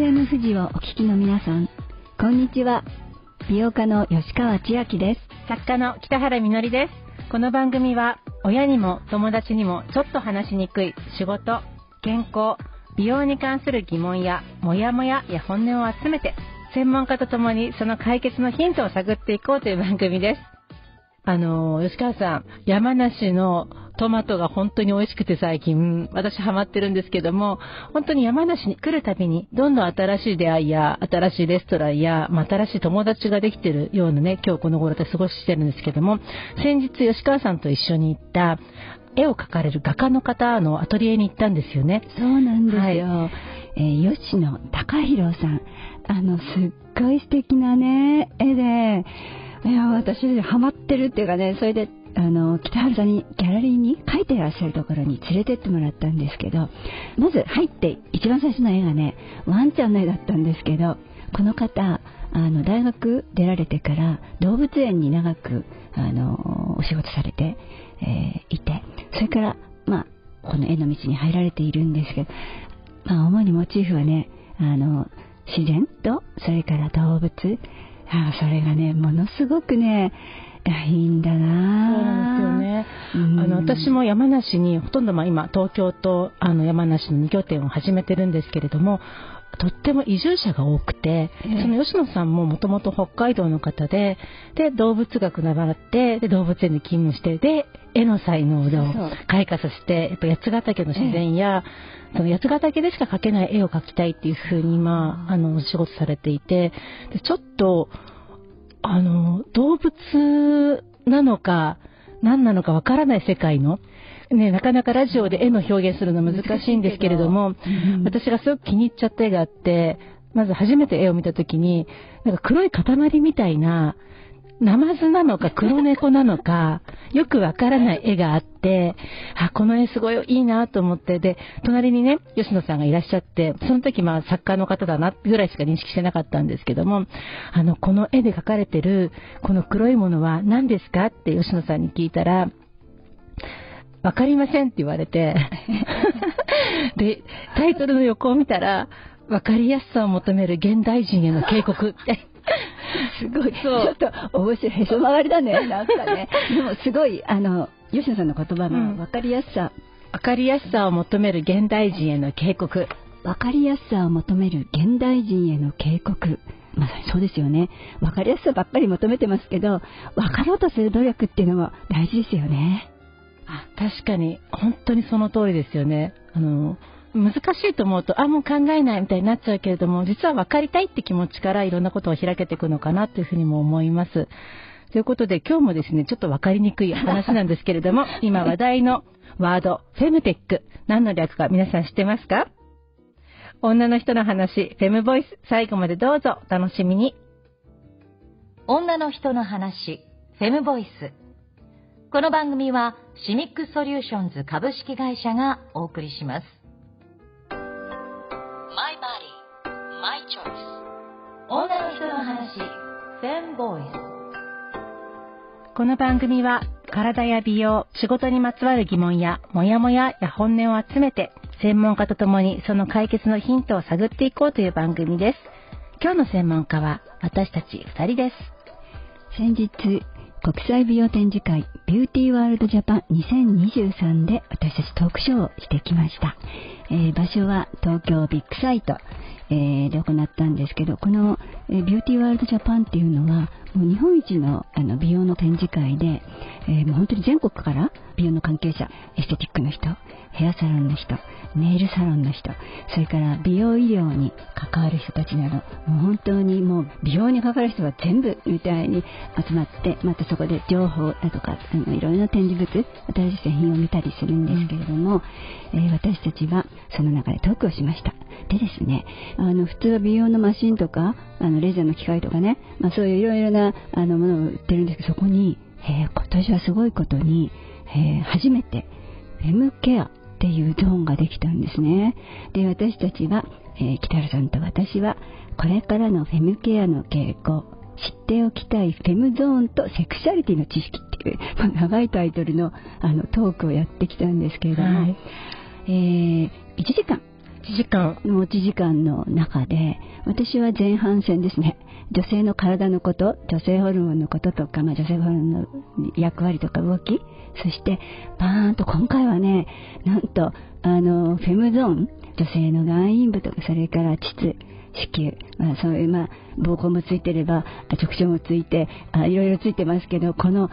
FM 富士をお聞きの皆さん、こんにちは。美容家の吉川千秋です。作家の北原みのりです。この番組は、親にも友達にもちょっと話しにくい仕事、健康、美容に関する疑問や、モヤモヤや本音を集めて、専門家と共にその解決のヒントを探っていこうという番組です。あの、吉川さん、山梨のトマトが本当に美味しくて最近、私ハマってるんですけども、本当に山梨に来るたびに、どんどん新しい出会いや、新しいレストランや、まあ、新しい友達ができてるようなね、今日この頃で過ごしてるんですけども、先日吉川さんと一緒に行った、絵を描かれる画家の方のアトリエに行ったんですよね。そうなんですよ。はい、えー、吉野隆弘さん。あの、すっごい素敵なね、絵で、いや、私、ハマってるっていうかね、それであの北原さんにギャラリーに描いてらっしゃるところに連れてってもらったんですけどまず入って一番最初の絵がねワンちゃんの絵だったんですけどこの方あの大学出られてから動物園に長くあのお仕事されて、えー、いてそれからまあこの絵の道に入られているんですけど、まあ、主にモチーフはねあの自然とそれから動物あそれがねものすごくねいいんだな。そうなんですよね。あの、私も山梨に、ほとんどまあ今、東京とあの山梨の2拠点を始めてるんですけれども、とっても移住者が多くて、その吉野さんももともと北海道の方で、で、動物学習って、で、動物園に勤務して、で、絵の才能を開花させて、やっぱ八ヶ岳の自然や、その八ヶ岳でしか描けない絵を描きたいっていうふうに今、あの、お仕事されていて、でちょっと、あの、動物なのか、何なのかわからない世界の、ね、なかなかラジオで絵の表現するの難しいんですけれども、私がすごく気に入っちゃった絵があって、まず初めて絵を見た時に、なんか黒い塊みたいな、ナマズなのか黒猫なのか、よくわからない絵があって、あ、この絵すごいいいなと思って、で、隣にね、吉野さんがいらっしゃって、その時まあ作家の方だなぐらいしか認識してなかったんですけども、あの、この絵で描かれてる、この黒いものは何ですかって吉野さんに聞いたら、わかりませんって言われて、で、タイトルの横を見たら、わかりやすさを求める現代人への警告。っ てすごい。ちょっと面白い、へそ曲がりだね、なんかね。でもすごい、あの、吉野さんの言葉の分かりやすさ、うん、分かりやすさを求める現代人への警告。分かりやすさを求める現代人への警告。まさにそうですよね。分かりやすさばっかり求めてますけど、分かろうとする努力っていうのも大事ですよね。あ、確かに、本当にその通りですよね。あの、難しいと思うと、あ、もう考えないみたいになっちゃうけれども、実は分かりたいって気持ちからいろんなことを開けていくのかなというふうにも思います。ということで、今日もですね、ちょっと分かりにくい話なんですけれども、今話題のワード、フェムテック。何の略か皆さん知ってますか？女の人の話、フェムボイス、最後までどうぞお楽しみに。女の人の話、フェムボイス。この番組は、シミックソリューションズ株式会社がお送りします。Body, My Choice 女の人の話フェンボイスこの番組は体や美容、仕事にまつわる疑問やモヤモヤや本音を集めて専門家と共にその解決のヒントを探っていこうという番組です。今日の専門家は私たち2人です。先日、国際美容展示会ビューティーワールドジャパン2023で私たちトークショーをしてきました。えー、場所は東京ビッグサイト、えー、で行ったんですけど、この、えー、ビューティーワールドジャパンっていうのは、もう日本一のあの美容の展示会で、え、もう本当に全国から美容の関係者、エステティックの人、ヘアサロンの人、ネイルサロンの人、それから美容医療に関わる人たちなど、もう本当にもう美容に関わる人は全部みたいに集まって、またそこで情報だとか、あのいろいろな展示物、新しい製品を見たりするんですけれども、え、私たちはその中でトークをしました。でですね、あの普通は美容のマシンとか、あのレーザーの機械とかね、まあ、そういういろいろなあのものを売ってるんですけど、そこに、えー、今年はすごいことに、えー、初めてフェムケアっていうゾーンができたんですね。で、私たちは、えー、北原さんと私は、これからのフェムケアの傾向、知っておきたいフェムゾーンとセクシャリティの知識っていう、まあ、長いタイトルのあのトークをやってきたんですけれども、はい、えー、1時間。1時間。持ち時間の中で私は前半戦ですね女性の体のこと女性ホルモンのこととか、まあ、女性ホルモンの役割とか動きそしてバーンと今回はねなんとあのフェムゾーン女性の外陰部とかそれから膣子宮、まあ、そういう、まあ、膀胱もついてれば直腸もついてあいろいろついてますけどこの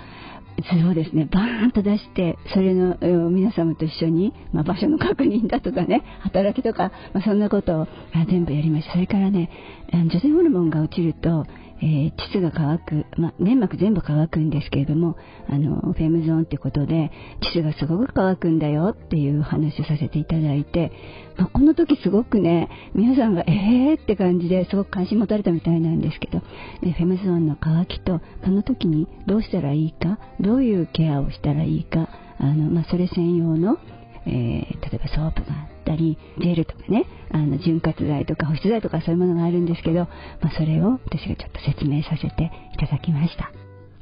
図をですね。バーンと出してそれの皆様と一緒に、まあ、場所の確認だとかね働きとか、まあ、そんなことを全部やりました。それからね女性ホルモンが落ちるとえー、膣が乾く、ま、粘膜全部乾くんですけれどもあのフェムゾーンってことで膣がすごく乾くんだよっていう話をさせていただいて、ま、この時すごくね皆さんがえーって感じですごく関心持たれたみたいなんですけど、えフェムゾーンの乾きとその時にどうしたらいいかどういうケアをしたらいいかあの、ま、それ専用のえー、例えばソープがあったりジェルとかねあの潤滑剤とか保湿剤とかそういうものがあるんですけど、まあ、それを私がちょっと説明させていただきました。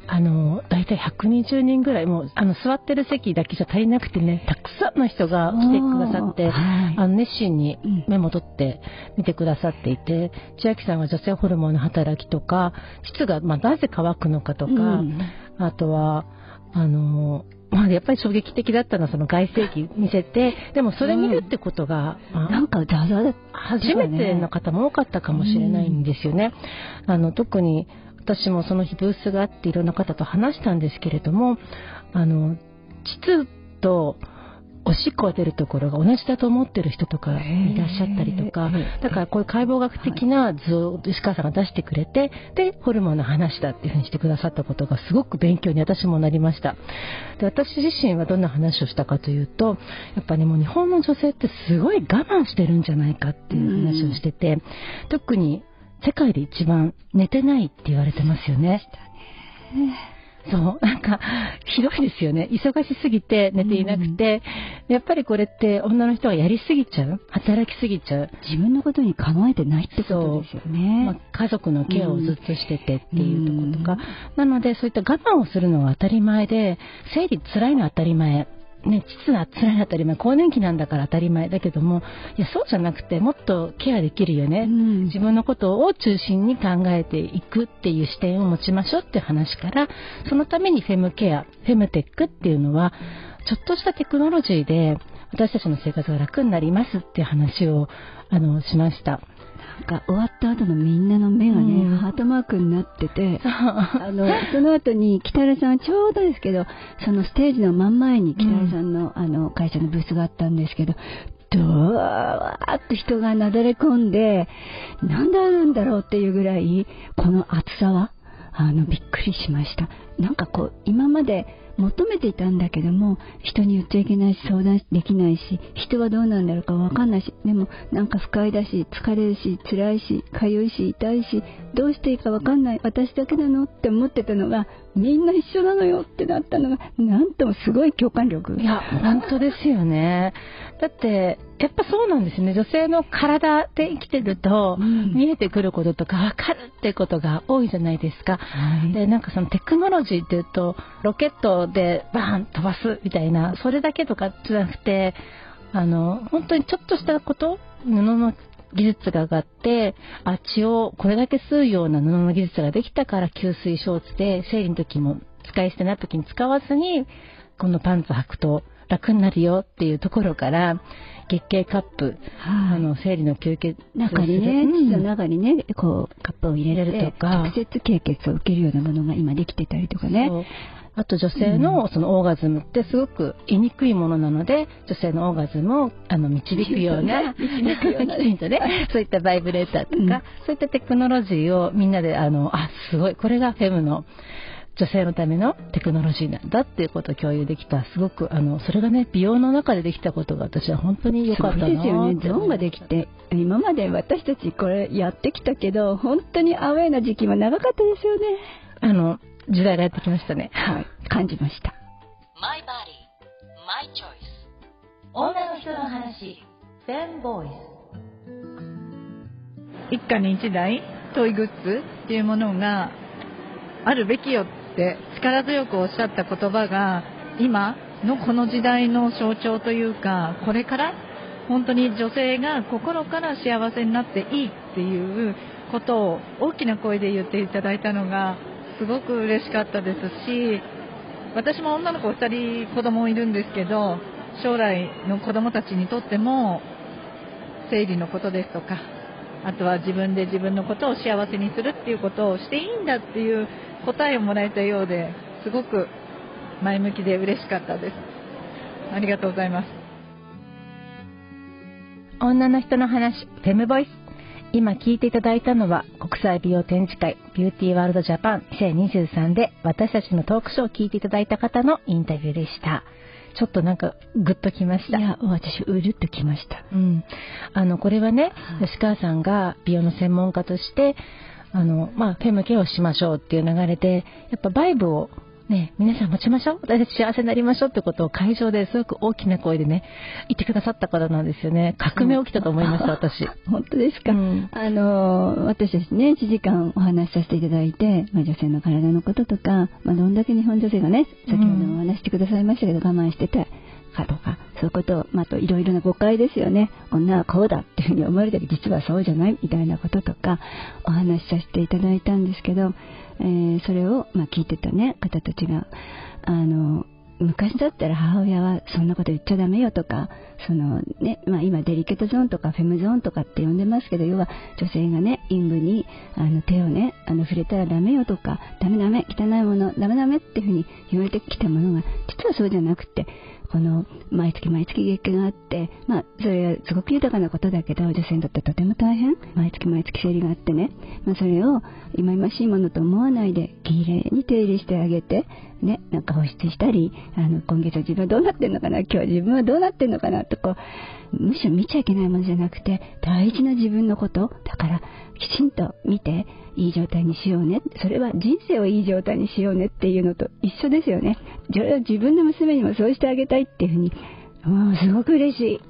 あの、大体120人ぐらい、もう、あの、座ってる席だけじゃ足りなくてね、たくさんの人が来てくださって、はい、あの、熱心にメモ取って見てくださっていて、千秋さんは女性ホルモンの働きとか、膣が、まあ、なぜ乾くのかとか、うん、あとは、あの、まあ、やっぱり衝撃的だったのはその外世紀見せて、でもそれ見るってことが、うん、なんかザザ初めての方も多かったかもしれないんですよね。うん、あの特に私もその日ブースがあっていろんな方と話したんですけれども、あの膣とおしっこが出るところが同じだと思ってる人とかいらっしゃったりとか、だからこういう解剖学的な図を石川さんが出してくれて、で、ホルモンの話だっていうふうにしてくださったことがすごく勉強に私もなりました。で、私自身はどんな話をしたかというと、やっぱりもう日本の女性ってすごい我慢してるんじゃないかっていう話をしてて、特に世界で一番寝てないって言われてますよね。そう、なんか、ひどいですよね。忙しすぎて寝ていなくて、うん、やっぱりこれって女の人がやりすぎちゃう働きすぎちゃう。自分のことに構えてないってことですよね。まあ、家族のケアをずっとしててっていうとことか、うん、なのでそういった我慢をするのは当たり前で、生理辛いのは当たり前。ね、膣が辛い当たり前、更年期なんだから当たり前だけども、いや、そうじゃなくて、もっとケアできるよね、うん、自分のことを中心に考えていくっていう視点を持ちましょうっていう話から、そのためにフェムケア、フェムテックっていうのは、ちょっとしたテクノロジーで、私たちの生活が楽になりますっていう話を、あの、しました。が終わった後のみんなの目がね、うん、ハートマークになってて、あの、その後に北原さんちょうどですけど、そのステージの真ん前に北原さんの、うん、あの、会社のブースがあったんですけど、ドワーッと人がなだれ込んで、なんであるんだろうっていうぐらい、この暑さは、あの、びっくりしました。なんかこう、今まで、求めていたんだけども人に言っちゃいけないし相談できないし人はどうなんだろうか分かんないしでもなんか不快だし疲れるし辛いし痒いし痛いしどうしていいか分かんない私だけなのって思ってたのがみんな一緒なのよってなったのがなんともすごい共感力。いや本当ですよね。だってやっぱそうなんですね。女性の体で生きてると、見えてくることとか分かるってことが多いじゃないですか、はい、でなんかそのテクノロジっていうとロケットでバーン飛ばすみたいなそれだけとかじゃなくてあの本当にちょっとしたこと布の技術が上がって、あ、血をこれだけ吸うような布の技術ができたから吸水ショーツで生理の時も使い捨てな時に使わずに、このパンツ履くと楽になるよっていうところから、月経カップ、はい、あの生理の休憩中にね、膣の中にね、こうカップを入れるとか、直接経血を受けるようなものが今できてたりとかね。あと女性のそのオーガズムってすごく言いにくいものなので、女性のオーガズムをあの導くような、導くようなね、そういったバイブレーターとか、うん、そういったテクノロジーをみんなで、あの、あ、すごい、これがフェムの女性のためのテクノロジーなんだっていうことを共有できた、すごく、あの、それがね、美容の中でできたことが私は本当に良かったなですよね、ゾーンができて、今まで私たちこれやってきたけど、本当にアウェーな時期も長かったですよね。あの、時代がやってきましたね。はい。感じました。My body, my choice. 女の人の話、フェンボイス。一家に一台トイグッズっていうものがあるべきよって力強くおっしゃった言葉が今のこの時代の象徴というかこれから本当に女性が心から幸せになっていいっていうことを大きな声で言っていただいたのがすごく嬉しかったですし私も女の子2人子供いるんですけど将来の子供たちにとっても生理のことですとかあとは自分で自分のことを幸せにするっていうことをしていいんだっていう答えをもらえたようですごく前向きで嬉しかったですありがとうございます女の人の話フェムボイス今聞いていただいたのは国際美容展示会ビューティーワールドジャパン2023で私たちのトークショーを聞いていただいた方のインタビューでした。ちょっとなんかグッときました。いや、私、うるっときました。うん。あの、これはね、吉川さんが美容の専門家として、あの、まあ、フェムケアをしましょうっていう流れで、やっぱバイブをね、皆さん持ちましょう？私たち幸せになりましょうってことを会場ですごく大きな声でね、言ってくださった方なんですよね。革命起きたと思いました、私。本当ですか？うん、あの、私ですね、1時間お話しさせていただいて、まあ、女性の体のこととか、まあ、どんだけ日本女性がね、先ほどもお話してくださいましたけど、我慢してて、かとか、そういうことを、あ、といろいろな誤解ですよね。女はこうだっていうふうに思われたけ、実はそうじゃないみたいなこととか、お話しさせていただいたんですけど、えー、それを、まあ、聞いてたね、方たちが、あの、昔だったら母親はそんなこと言っちゃダメよとか、そのね、まあ今デリケートゾーンとかフェムゾーンとかって呼んでますけど、要は女性がね、陰部にあの手をね、あの触れたらダメよとか、ダメダメ、汚いもの、ダメダメっていうふうに言われてきたものが、実はそうじゃなくて、この毎月毎月月経があって、まあ、それはすごく豊かなことだけど、女性にとってとても大変。毎月毎月生理があってね、まあ、それを忌々しいものと思わないで、きれいに手入れしてあげて、ね、なんか保湿したり、あの、今月は自分はどうなってんのかな、今日は自分はどうなってんのかな、とこう、むしろ見ちゃいけないものじゃなくて、大事な自分のこと、だから、きちんと見て、いい状態にしようね。それは人生をいい状態にしようねっていうのと一緒ですよね。自分の娘にもそうしてあげたいっていうふうに、もうすごく嬉しい。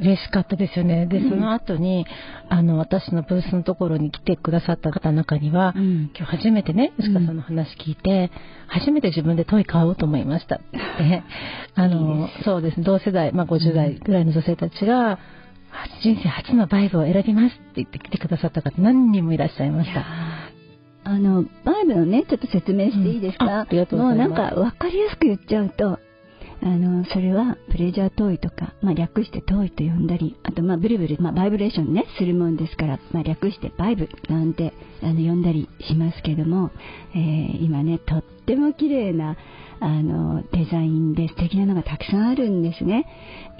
嬉しかったですよね。で、その後に、あの、私のブースのところに来てくださった方の中には、うん、今日初めてね、吉川さんの話聞いて、うん、初めて自分でトイ買おうと思いました って。あの、そうですね、同世代、まあ50代ぐらいの女性たちが、人生初のバイブを選びますって言って来てくださった方何人もいらっしゃいました。あの、バイブのね、ちょっと説明していいですか、うん、ありがとうございます。もうなんか分かりやすく言っちゃうと、あの、それはプレジャートイとか、まあ、略してトイと呼んだり、あとまあブルブル、まあ、バイブレーションね、するもんですから、まあ、略してバイブなんてあの呼んだりしますけども、えー、今ね、とっても綺麗なあのデザインで素敵なのがたくさんあるんですね。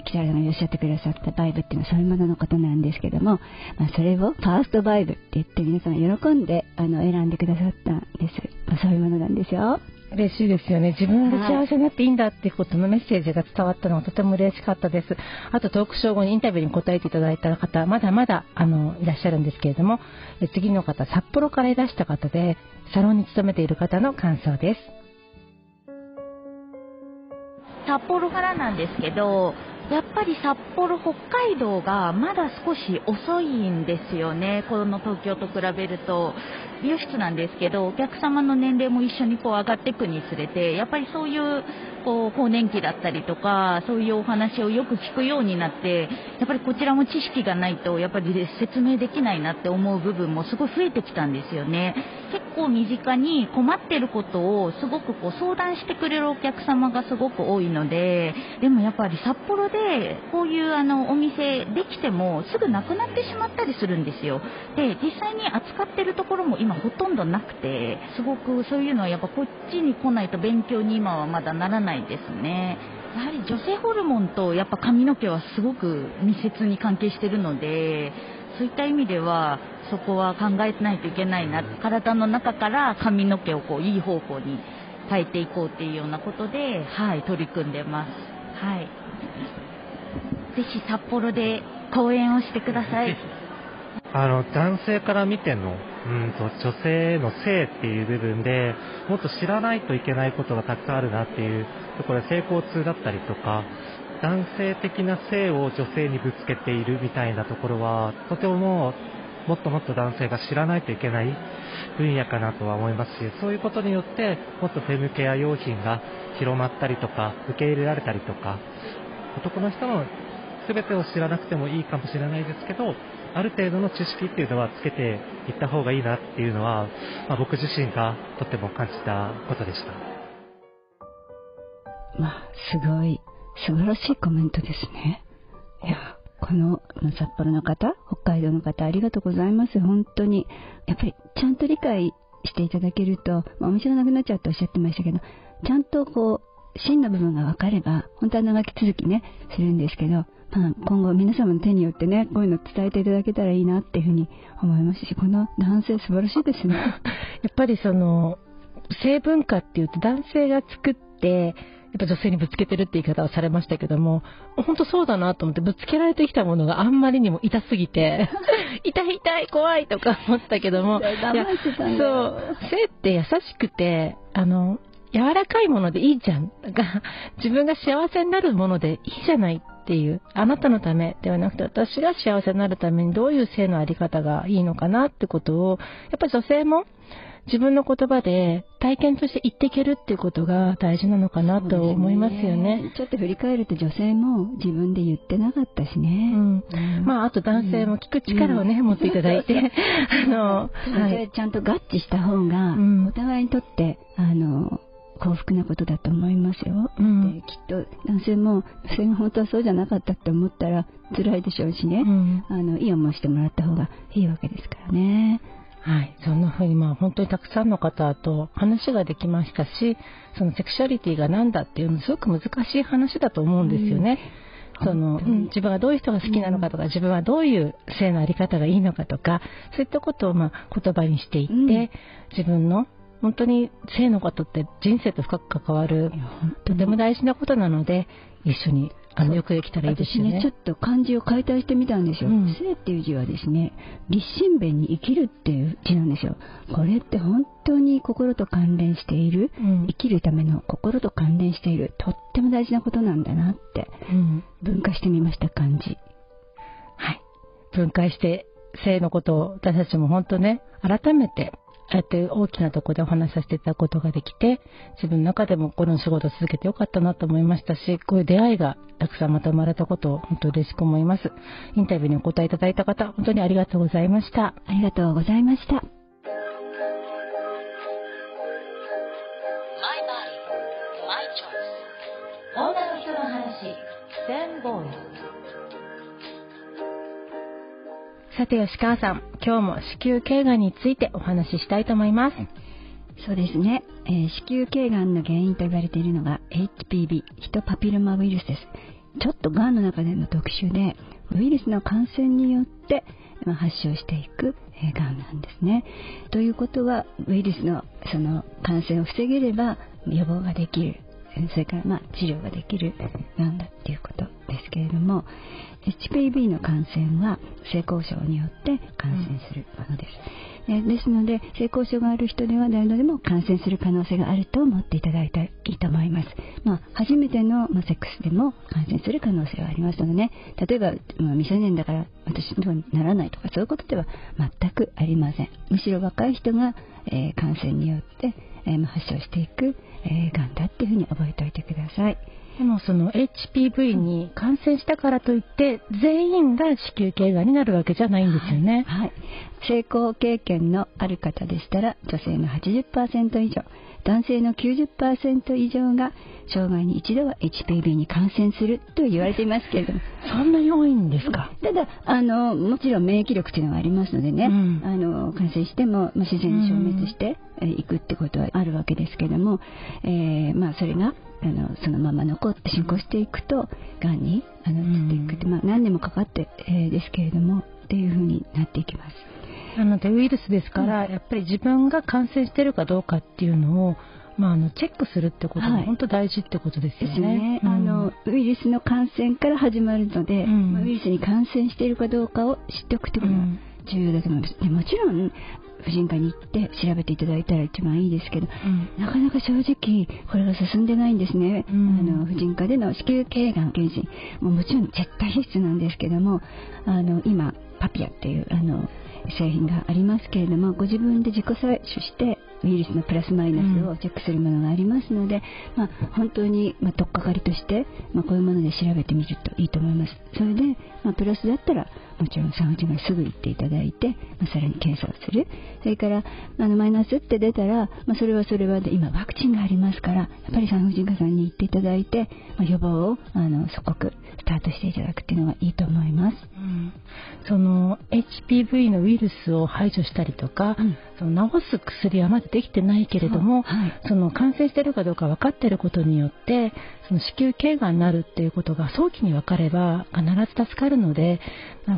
北原さんがおっしゃってくださったバイブっていうのはそういうもののことなんですけども、まあ、それをファーストバイブって言って皆さん喜んであの選んでくださったんです。まあ、そういうものなんですよ。嬉しいですよね。自分が幸せになっていいんだっていうことのメッセージが伝わったのはとても嬉しかったです。あとトークショー後にインタビューに答えていただいた方、まだまだあのいらっしゃるんですけれども、次の方、札幌からいらした方で、サロンに勤めている方の感想です。札幌からなんですけど、やっぱり札幌、北海道がまだ少し遅いんですよね、この東京と比べると。美容室なんですけど、お客様の年齢も一緒にこう上がっていくにつれて、やっぱりそういうこう更年期だったりとか、そういうお話をよく聞くようになって、やっぱりこちらも知識がないと、やっぱり説明できないなって思う部分もすごい増えてきたんですよね。結構身近に困ってることをすごくこう相談してくれるお客様がすごく多いので、でもやっぱり札幌でこういうあのお店できてもすぐなくなってしまったりするんですよ。で、実際に扱ってるところも今ほとんどなくて、すごくそういうのはやっぱこっちに来ないと勉強に今はまだならないないですね。やはり女性ホルモンとやっぱ髪の毛はすごく密接に関係してるので、そういった意味ではそこは考えないといけないな。体の中から髪の毛をこういい方向に変えていこうっていうようなことで、はい、取り組んでます。はい。ぜひ札幌で講演をしてください。あの、男性から見てのうんと女性の性っていう部分でもっと知らないといけないことがたくさんあるなっていうところで成功痛だったりとか男性的な性を女性にぶつけているみたいなところはとてももっともっと男性が知らないといけない分野かなとは思いますしそういうことによってもっとフェムケア用品が広まったりとか受け入れられたりとか男の人の全てを知らなくてもいいかもしれないですけど、ある程度の知識っていうのはつけていった方がいいなっていうのは、まあ、僕自身がとても感じたことでした。まあ、すごい、素晴らしいコメントですね。いや、この札幌の方、北海道の方、ありがとうございます。本当に。やっぱり、ちゃんと理解していただけると、まあ、面白なくなっちゃうとおっしゃってましたけど、ちゃんとこう、真の部分が分かれば、本当は長き続きね、するんですけど、まあ、今後皆様の手によってね、こういうの伝えていただけたらいいなっていうふうに思いますし、この男性素晴らしいですね。やっぱりその、性文化っていうと男性が作って、やっぱ女性にぶつけてるって言い方をされましたけども、本当そうだなと思って、ぶつけられてきたものがあんまりにも痛すぎて、痛い痛い怖いとか思ったけども、そう、性って優しくて、あの、柔らかいものでいいじゃん。だから 自分が幸せになるものでいいじゃないっていう、あなたのためではなくて私が幸せになるためにどういう性のあり方がいいのかなってことを、やっぱり女性も自分の言葉で体験として言っていけるっていうことが大事なのかなと思いますよね。ねちょっと振り返ると女性も自分で言ってなかったしね。うん。うん、まあ、あと男性も聞く力をね、うん、持っていただいて、あの、はい、ちゃんと合致した方が、お互いにとって、あの、幸福なことだと思いますよ、うん、できっと男性もそれが本当はそうじゃなかったって思ったら辛いでしょうしね、うん、あのいい思いしてもらった方がいいわけですからね。はい。そんな風に、まあ、本当にたくさんの方と話ができましたし、そのセクシュアリティが何だっていうのすごく難しい話だと思うんですよね。うん、その、うん、自分がどういう人が好きなのかとか、自分はどういう性のあり方がいいのかとか、そういったことを、まあ、言葉にしていって、うん、自分の本当に性のことって人生と深く関わる、とても大事なことなので、一緒にあのよくできたらいいですよね。私ね、ちょっと漢字を解体してみたんですよ。うん、性っていう字はですね、立身弁に生きるっていう字なんですよ。これって本当に心と関連している、うん、生きるための心と関連している、とっても大事なことなんだなって、うん、分解してみました、漢字。はい。分解して、性のことを私たちも本当ね、改めてああやって大きなところでお話しさせていただくことができて、自分の中でもこの仕事を続けてよかったなと思いましたし、こういう出会いがたくさんまた生まれたことを本当嬉しく思います。インタビューにお答えいただいた方、本当にありがとうございました。ありがとうございました。女の人の話、10ボーイさて吉川さん、今日も子宮頸がんについてお話ししたいと思います。そうですね、えー、子宮頸がんの原因と言われているのが HPV、ヒトパピルマウイルスです。ちょっとがんの中での特殊で、ウイルスの感染によって、ま、発症していく、えー、がんなんですね。ということは、ウイルスのその感染を防げれば予防ができる。それからまあ治療ができるがんだっていうことですけれども HPV の感染は性交渉によって感染するものです、えですので性交渉がある人では誰でも感染する可能性があると思っていただいたらいいと思います、まあ、初めての、ま、セックスでも感染する可能性はありますのでね例えば、ま、未成年だから私のにならないとかそういうことでは全くありません。むしろ若い人が、えー、感染によって、えー、発症していく、えー、がんだっていうふうに覚えておいてください。でもその HPV に感染したからといって全員が子宮頸がんになるわけじゃないんですよね、はい、はい、成功経験のある方でしたら女性の80%以上。男性の90%以上が生涯に一度は HPV に感染すると言われていますけれども。そんなに多いんですか？ただあのもちろん免疫力というのがありますのでね、うん、あの感染しても、まあ、自然に消滅していくってことはあるわけですけども、えー、まあ、それがあのそのまま残って進行していくとがんにあの移っていくって、まあ、何年もかかって、えー、ですけれどもっていうふうになっていきます。なのでウイルスですから、うん、やっぱり自分が感染してるかどうかっていうのをまあ、あのチェックするってことが本当大事ってことですよね。ね。うん、あのウイルスの感染から始まるので、うん、ウイルスに感染しているかどうかを知っておくということが重要だと思います。でもちろん婦人科に行って調べていただいたら一番いいですけど、うん、なかなか正直これが進んでないんですね、うん、あの婦人科での子宮頸がん検診。ももちろん絶対必須なんですけどもあの今パピアっていうあの製品がありますけれどもご自分で自己採取してウイルスのプラスマイナスをチェックするものがありますので、まあ、本当に、まあ、取っかかりとして、まあ、こういうもので調べてみるといいと思います。それで、まあ、プラスだったら、もちろん産婦人科にすぐ行っていただいて、まあ、さらに検査をする。それから、あの、マイナスって出たら、まあ、それはそれはで、今ワクチンがありますから、やっぱり産婦人科さんに行っていただいて、まあ、予防を、あの、即刻スタートしていただくっていうのがいいと思います。うん、その、HPV のウイルスを排除したりとか、うん、その治す薬はまだできてないけれども、はい、その感染してるかどうか分かっていることによって、その子宮頸がんになるっていうことが早期に分かれば必ず助かるので、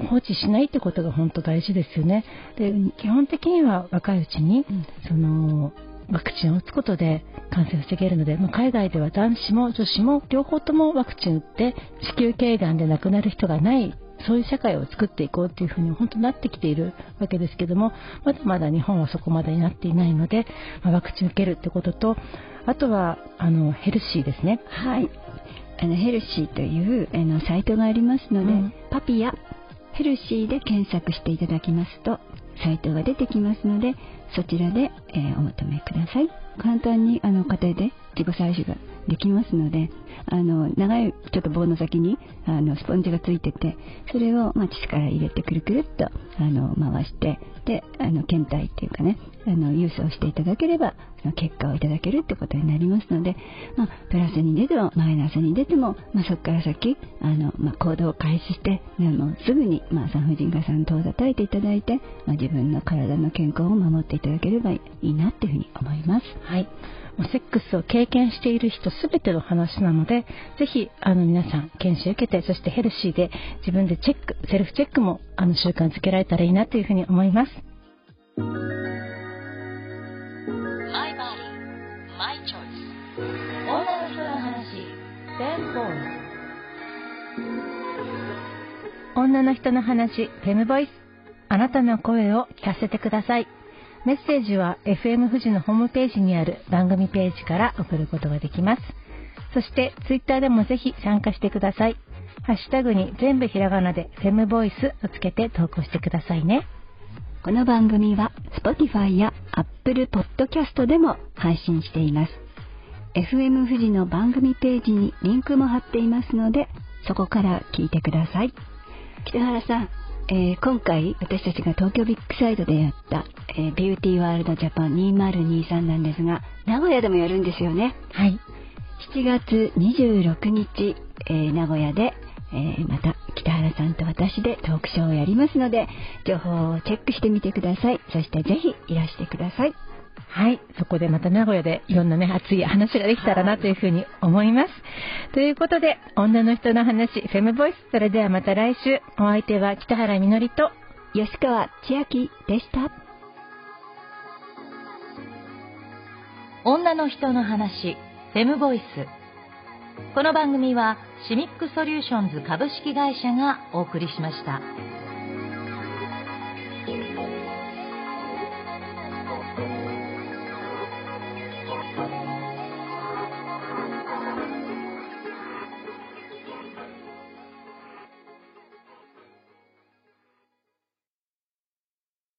放置しないってことが本当大事ですよね。で基本的には若いうちに、そのワクチンを打つことで感染を防げるので、まあ、海外では男子も女子も両方ともワクチン打って子宮頸がんで亡くなる人がないそういう社会を作っていこうっていうふうに本当になってきているわけですけどもまだまだ日本はそこまでになっていないので、まあ、ワクチン受けるってこととあとはあのヘルシーですね。はい。あのヘルシーというあのサイトがありますので、うん、パピヤヘルシーで検索していただきますとサイトが出てきますのでそちらで、えー、お求めください。簡単にあの家庭で自己採取ができますのであの長いちょっと棒の先にあのスポンジがついててそれを、まあ、から入れてくるくるっとあの回してであの検体っていうかねあの郵送していただければその結果をいただけるってことになりますので、まあ、プラスに出てもマイナスに出ても、まあ、そこから先あの、まあ、行動を開始してあのすぐに、まあ、産婦人科さん等を叩いていただいて、まあ、自分の体の健康を守っていただければいいなっていうふうに思います。はいセックスを経験している人すべての話なので、ぜひ、あの、皆さん、研修受けて、そしてヘルシーで自分でチェック、セルフチェックも、あの、習慣づけられたらいいなというふうに思います。My body, my. 女の人の話。女の人の話、フェムボイス。あなたの声を聞かせてください。メッセージは FM 富士のホームページにある番組ページから送ることができます。そして Twitter でもぜひ参加してください。ハッシュタグに全部ひらがなでフェムボイスをつけて投稿してくださいね。この番組は Spotify や Apple Podcast でも配信しています。FM 富士の番組ページにリンクも貼っていますので、そこから聞いてください。北原さん、えー、今回私たちが東京ビッグサイトでやった、えー、ビューティーワールドジャパン2023なんですが名古屋でもやるんですよね。はい。7月26日、えー、名古屋で、えまた北原さんと私でトークショーをやりますので情報をチェックしてみてくださいそしてぜひいらしてくださいはい。そこでまた名古屋でいろんなね、熱い話ができたらなというふうに思います。ということで、女の人の話、フェムボイス。それではまた来週、お相手は北原みのりと吉川千秋でした。女の人の話、フェムボイス。この番組はシミックソリューションズ株式会社がお送りしました。